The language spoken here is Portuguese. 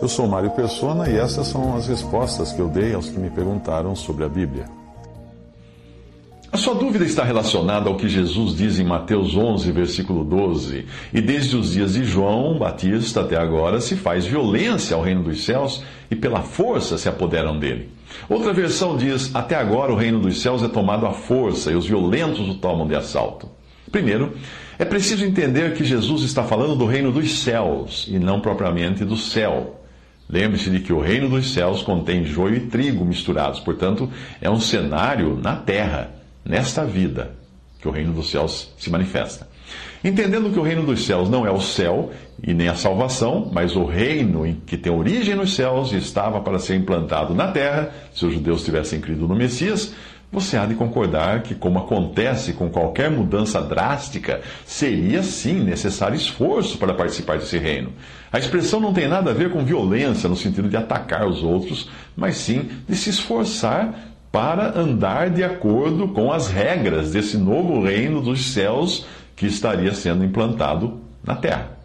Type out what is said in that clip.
Eu sou Mário Persona e essas são as respostas que eu dei aos que me perguntaram sobre a Bíblia. A sua dúvida está relacionada ao que Jesus diz em Mateus 11, versículo 12. E desde os dias de João Batista até agora se faz violência ao reino dos céus e pela força se apoderam dele. Outra versão diz: Até agora o reino dos céus é tomado à força e os violentos o tomam de assalto. Primeiro, é preciso entender que Jesus está falando do reino dos céus e não propriamente do céu. Lembre-se de que o reino dos céus contém joio e trigo misturados, portanto, é um cenário na terra, nesta vida, que o reino dos céus se manifesta. Entendendo que o reino dos céus não é o céu e nem a salvação, mas o reino em que tem origem nos céus e estava para ser implantado na terra, se os judeus tivessem crido no Messias, você há de concordar que, como acontece com qualquer mudança drástica, seria sim necessário esforço para participar desse reino. A expressão não tem nada a ver com violência, no sentido de atacar os outros, mas sim de se esforçar para andar de acordo com as regras desse novo reino dos céus que estaria sendo implantado na terra.